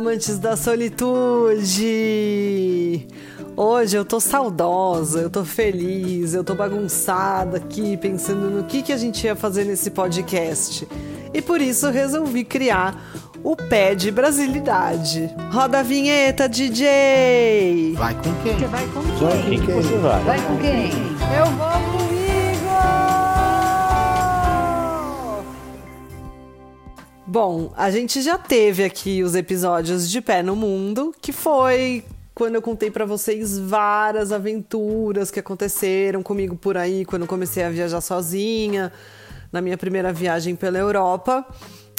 amantes da solitude! Hoje eu tô saudosa, eu tô feliz, eu tô bagunçada aqui pensando no que, que a gente ia fazer nesse podcast. E por isso resolvi criar o pé de brasilidade. Roda a vinheta, DJ! Vai com quem? Você vai com Vai quem? com quem você vai? Vai com quem? Eu vou Bom, a gente já teve aqui os episódios de Pé no Mundo, que foi quando eu contei pra vocês várias aventuras que aconteceram comigo por aí, quando eu comecei a viajar sozinha, na minha primeira viagem pela Europa.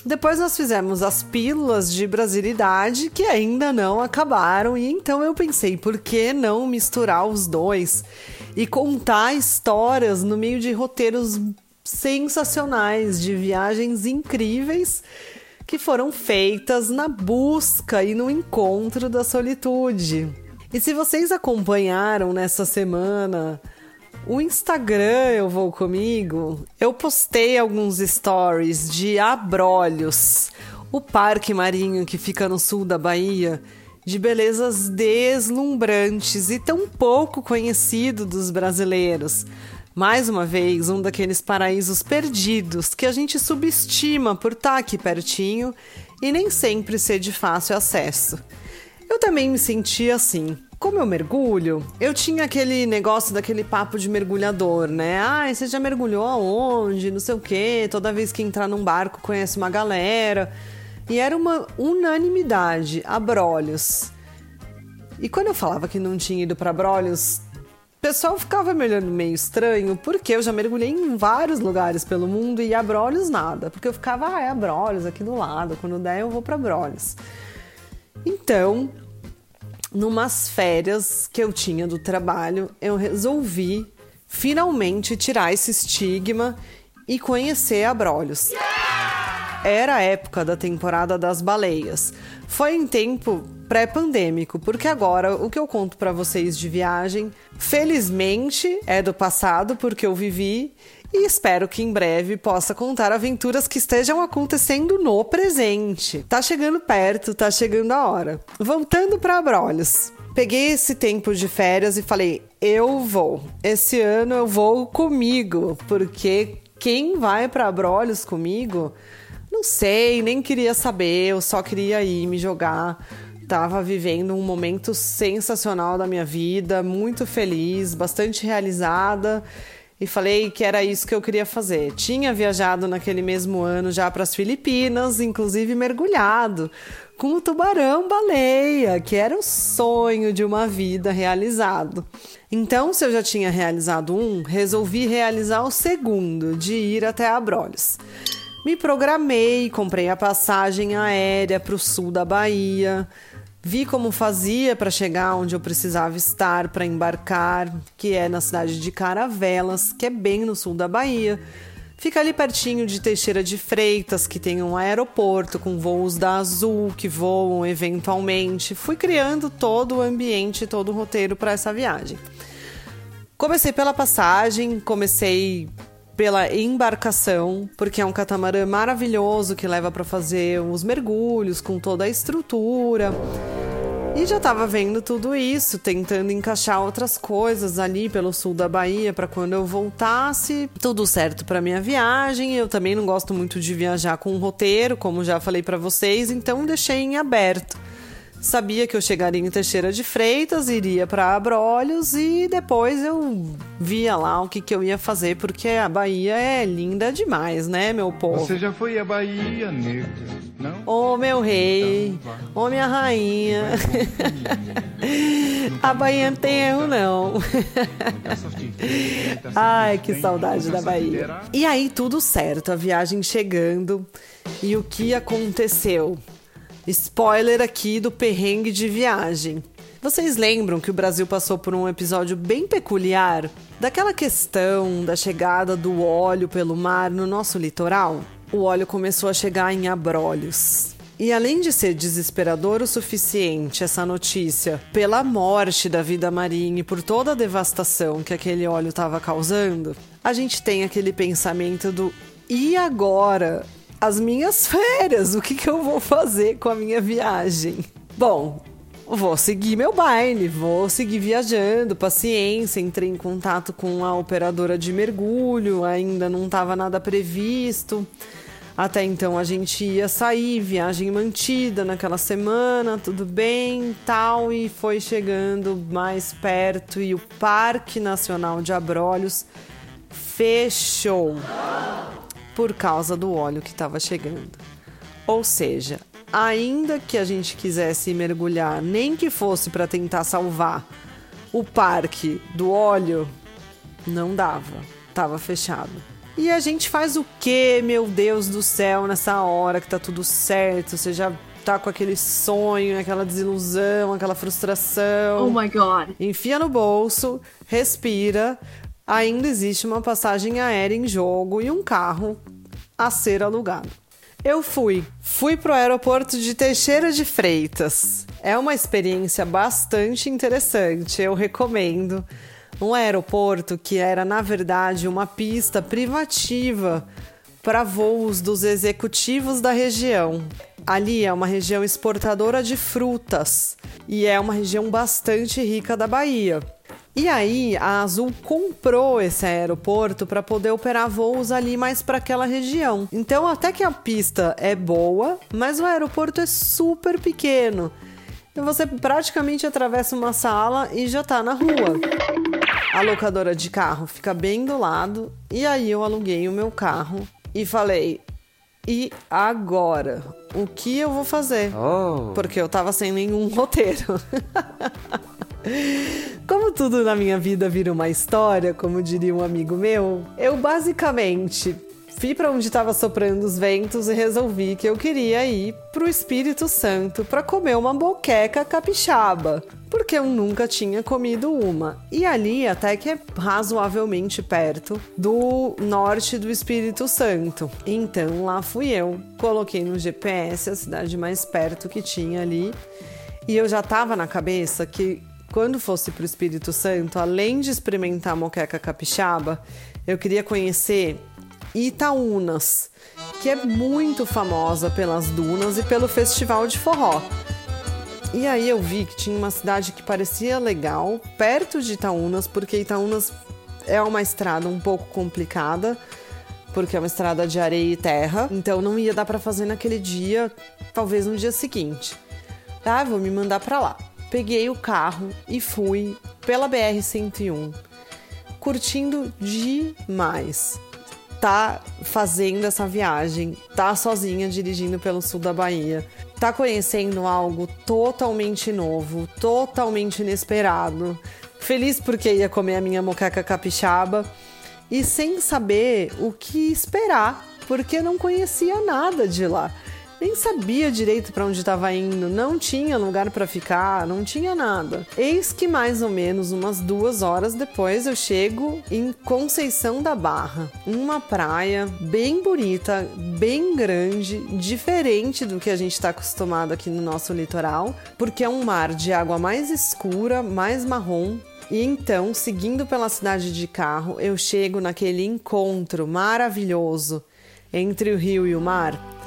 Depois nós fizemos as pílulas de brasilidade, que ainda não acabaram, e então eu pensei, por que não misturar os dois e contar histórias no meio de roteiros sensacionais, de viagens incríveis que foram feitas na busca e no encontro da solitude. E se vocês acompanharam nessa semana o Instagram Eu Vou Comigo, eu postei alguns stories de Abrolhos, o parque marinho que fica no sul da Bahia, de belezas deslumbrantes e tão pouco conhecido dos brasileiros. Mais uma vez, um daqueles paraísos perdidos que a gente subestima por estar aqui pertinho e nem sempre ser de fácil acesso. Eu também me senti assim. Como eu mergulho, eu tinha aquele negócio daquele papo de mergulhador, né? Ah, você já mergulhou aonde? Não sei o quê. Toda vez que entrar num barco conhece uma galera. E era uma unanimidade, Abrolhos. E quando eu falava que não tinha ido para Abrolhos, o pessoal ficava me olhando meio estranho, porque eu já mergulhei em vários lugares pelo mundo e Abrolhos nada. Porque eu ficava, ah, é Abrolhos aqui do lado, quando der eu vou para Abrolhos. Então, numas férias que eu tinha do trabalho, eu resolvi finalmente tirar esse estigma e conhecer Abrolhos. Era a época da temporada das baleias. Foi em tempo pré-pandêmico, porque agora o que eu conto para vocês de viagem, felizmente é do passado, porque eu vivi e espero que em breve possa contar aventuras que estejam acontecendo no presente. Tá chegando perto, tá chegando a hora. Voltando para Abrolhos. Peguei esse tempo de férias e falei: eu vou. Esse ano eu vou comigo, porque quem vai para Abrolhos comigo, não sei, nem queria saber, eu só queria ir me jogar. Tava vivendo um momento sensacional da minha vida, muito feliz, bastante realizada e falei que era isso que eu queria fazer. Tinha viajado naquele mesmo ano já para as Filipinas, inclusive mergulhado com o tubarão baleia, que era o sonho de uma vida realizado. Então, se eu já tinha realizado um, resolvi realizar o segundo, de ir até Abrolhos. Me programei, comprei a passagem aérea para o sul da Bahia. Vi como fazia para chegar onde eu precisava estar para embarcar, que é na cidade de Caravelas, que é bem no sul da Bahia. Fica ali pertinho de Teixeira de Freitas, que tem um aeroporto com voos da Azul que voam eventualmente. Fui criando todo o ambiente, todo o roteiro para essa viagem. Comecei pela passagem, comecei pela embarcação, porque é um catamarã maravilhoso que leva para fazer os mergulhos com toda a estrutura. E já estava vendo tudo isso, tentando encaixar outras coisas ali pelo sul da Bahia para quando eu voltasse, tudo certo para minha viagem. Eu também não gosto muito de viajar com um roteiro, como já falei para vocês, então deixei em aberto. Sabia que eu chegaria em Teixeira de Freitas, iria para Abrolhos e depois eu via lá o que, que eu ia fazer, porque a Bahia é linda demais, né, meu povo? Você já foi à Bahia, nega? Não? Ô meu rei, ô minha rainha. A Bahia não tem erro, não. Ai, que saudade da Bahia. E aí, tudo certo, a viagem chegando. E o que aconteceu? Spoiler aqui do perrengue de viagem. Vocês lembram que o Brasil passou por um episódio bem peculiar daquela questão da chegada do óleo pelo mar no nosso litoral? O óleo começou a chegar em abrolhos. E além de ser desesperador o suficiente essa notícia pela morte da vida marinha e por toda a devastação que aquele óleo estava causando, a gente tem aquele pensamento do e agora? As minhas férias. O que, que eu vou fazer com a minha viagem? Bom, vou seguir meu baile, vou seguir viajando, paciência. Entrei em contato com a operadora de mergulho, ainda não estava nada previsto. Até então a gente ia sair, viagem mantida naquela semana, tudo bem, tal, e foi chegando mais perto e o Parque Nacional de Abrolhos fechou por causa do óleo que estava chegando. Ou seja, ainda que a gente quisesse mergulhar, nem que fosse para tentar salvar o parque do óleo, não dava, estava fechado. E a gente faz o que, meu Deus do céu, nessa hora que tá tudo certo? Você já tá com aquele sonho, aquela desilusão, aquela frustração. Oh my god. Enfia no bolso, respira. Ainda existe uma passagem aérea em jogo e um carro a ser alugado. Eu fui. Fui pro aeroporto de Teixeira de Freitas. É uma experiência bastante interessante, eu recomendo um aeroporto que era, na verdade, uma pista privativa para voos dos executivos da região. Ali é uma região exportadora de frutas e é uma região bastante rica da Bahia. E aí a Azul comprou esse aeroporto para poder operar voos ali mais para aquela região. Então até que a pista é boa, mas o aeroporto é super pequeno. E você praticamente atravessa uma sala e já está na rua. A locadora de carro fica bem do lado. E aí eu aluguei o meu carro e falei: e agora? O que eu vou fazer? Oh. Porque eu tava sem nenhum roteiro. Como tudo na minha vida vira uma história, como diria um amigo meu, eu basicamente fui para onde estava soprando os ventos e resolvi que eu queria ir pro Espírito Santo para comer uma boqueca capixaba, porque eu nunca tinha comido uma. E ali até que é razoavelmente perto do norte do Espírito Santo. Então lá fui eu, coloquei no GPS a cidade mais perto que tinha ali. E eu já tava na cabeça que quando fosse pro Espírito Santo, além de experimentar moqueca capixaba, eu queria conhecer Itaúnas, que é muito famosa pelas dunas e pelo festival de forró. E aí eu vi que tinha uma cidade que parecia legal, perto de Itaúnas, porque Itaúnas é uma estrada um pouco complicada, porque é uma estrada de areia e terra, então não ia dar para fazer naquele dia, talvez no dia seguinte. Tá, vou me mandar para lá. Peguei o carro e fui pela BR 101, curtindo demais tá fazendo essa viagem, tá sozinha dirigindo pelo sul da Bahia, tá conhecendo algo totalmente novo, totalmente inesperado. Feliz porque ia comer a minha moqueca capixaba e sem saber o que esperar, porque não conhecia nada de lá nem sabia direito para onde estava indo, não tinha lugar para ficar, não tinha nada. Eis que mais ou menos umas duas horas depois eu chego em Conceição da Barra, uma praia bem bonita, bem grande, diferente do que a gente está acostumado aqui no nosso litoral, porque é um mar de água mais escura, mais marrom, e então, seguindo pela cidade de carro, eu chego naquele encontro maravilhoso entre o rio e o mar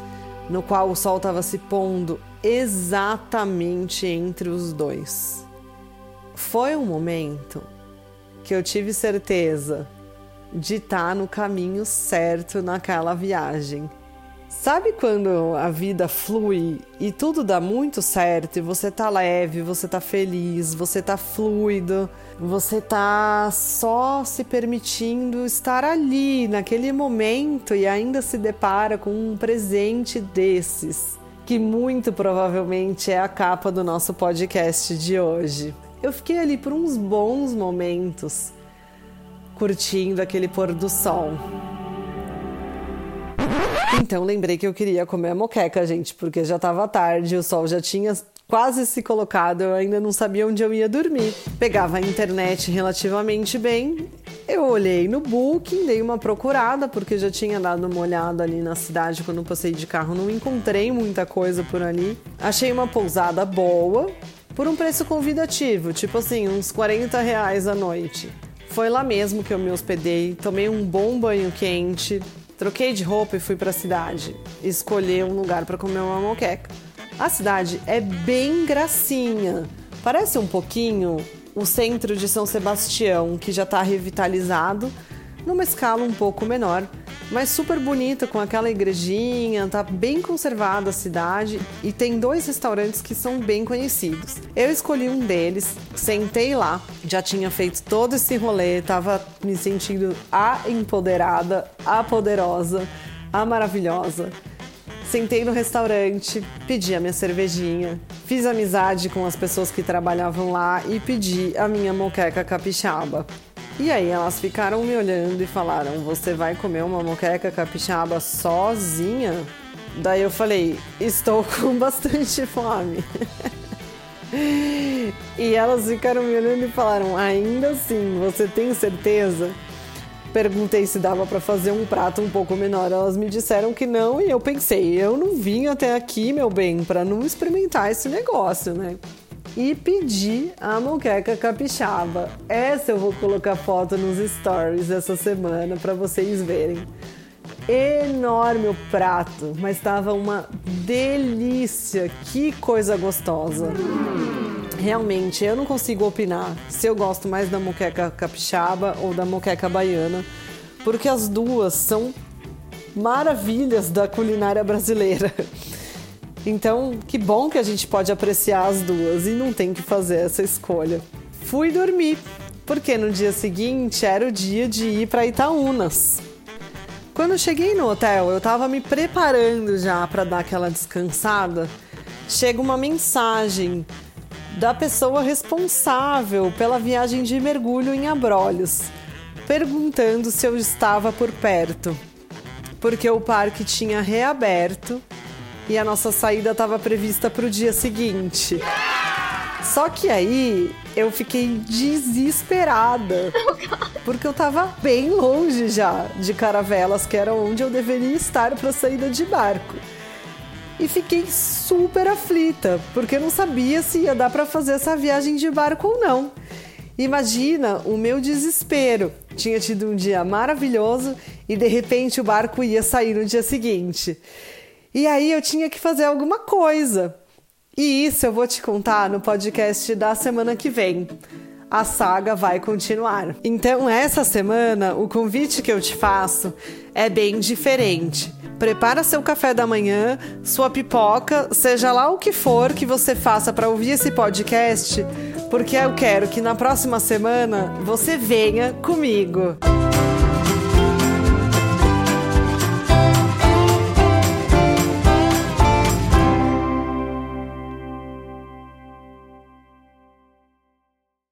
no qual o sol estava se pondo exatamente entre os dois. Foi um momento que eu tive certeza de estar tá no caminho certo naquela viagem. Sabe quando a vida flui e tudo dá muito certo e você tá leve, você tá feliz, você tá fluido, você tá só se permitindo estar ali naquele momento e ainda se depara com um presente desses, que muito provavelmente é a capa do nosso podcast de hoje. Eu fiquei ali por uns bons momentos curtindo aquele pôr do sol. Então lembrei que eu queria comer a moqueca, gente, porque já estava tarde, o sol já tinha quase se colocado, eu ainda não sabia onde eu ia dormir. Pegava a internet relativamente bem. Eu olhei no Booking, dei uma procurada, porque já tinha dado uma olhada ali na cidade quando passei de carro, não encontrei muita coisa por ali. Achei uma pousada boa, por um preço convidativo, tipo assim, uns 40 reais a noite. Foi lá mesmo que eu me hospedei, tomei um bom banho quente, Troquei de roupa e fui para a cidade. Escolhi um lugar para comer uma moqueca. A cidade é bem gracinha. Parece um pouquinho o centro de São Sebastião, que já está revitalizado, numa escala um pouco menor, mas super bonita, com aquela igrejinha, tá bem conservada a cidade e tem dois restaurantes que são bem conhecidos. Eu escolhi um deles, sentei lá, já tinha feito todo esse rolê, tava me sentindo a empoderada, a poderosa, a maravilhosa. Sentei no restaurante, pedi a minha cervejinha, fiz amizade com as pessoas que trabalhavam lá e pedi a minha moqueca capixaba. E aí elas ficaram me olhando e falaram: Você vai comer uma moqueca capixaba sozinha? Daí eu falei: Estou com bastante fome. e elas ficaram me olhando e falaram: Ainda assim, você tem certeza? Perguntei se dava para fazer um prato um pouco menor. Elas me disseram que não e eu pensei, eu não vim até aqui, meu bem, para não experimentar esse negócio, né? E pedi a moqueca capixaba. Essa eu vou colocar foto nos stories essa semana para vocês verem. Enorme o prato, mas estava uma delícia. Que coisa gostosa. Realmente, eu não consigo opinar se eu gosto mais da moqueca capixaba ou da moqueca baiana, porque as duas são maravilhas da culinária brasileira. Então, que bom que a gente pode apreciar as duas e não tem que fazer essa escolha. Fui dormir, porque no dia seguinte era o dia de ir para Itaúnas. Quando cheguei no hotel, eu estava me preparando já para dar aquela descansada. Chega uma mensagem da pessoa responsável pela viagem de mergulho em Abrolhos, perguntando se eu estava por perto, porque o parque tinha reaberto e a nossa saída estava prevista para o dia seguinte. Só que aí eu fiquei desesperada. Porque eu estava bem longe já de Caravelas, que era onde eu deveria estar para a saída de barco e fiquei super aflita, porque não sabia se ia dar para fazer essa viagem de barco ou não. Imagina o meu desespero. Tinha tido um dia maravilhoso e de repente o barco ia sair no dia seguinte. E aí eu tinha que fazer alguma coisa. E isso eu vou te contar no podcast da semana que vem. A saga vai continuar. Então, essa semana, o convite que eu te faço é bem diferente Prepara seu café da manhã, sua pipoca, seja lá o que for que você faça para ouvir esse podcast, porque eu quero que na próxima semana você venha comigo.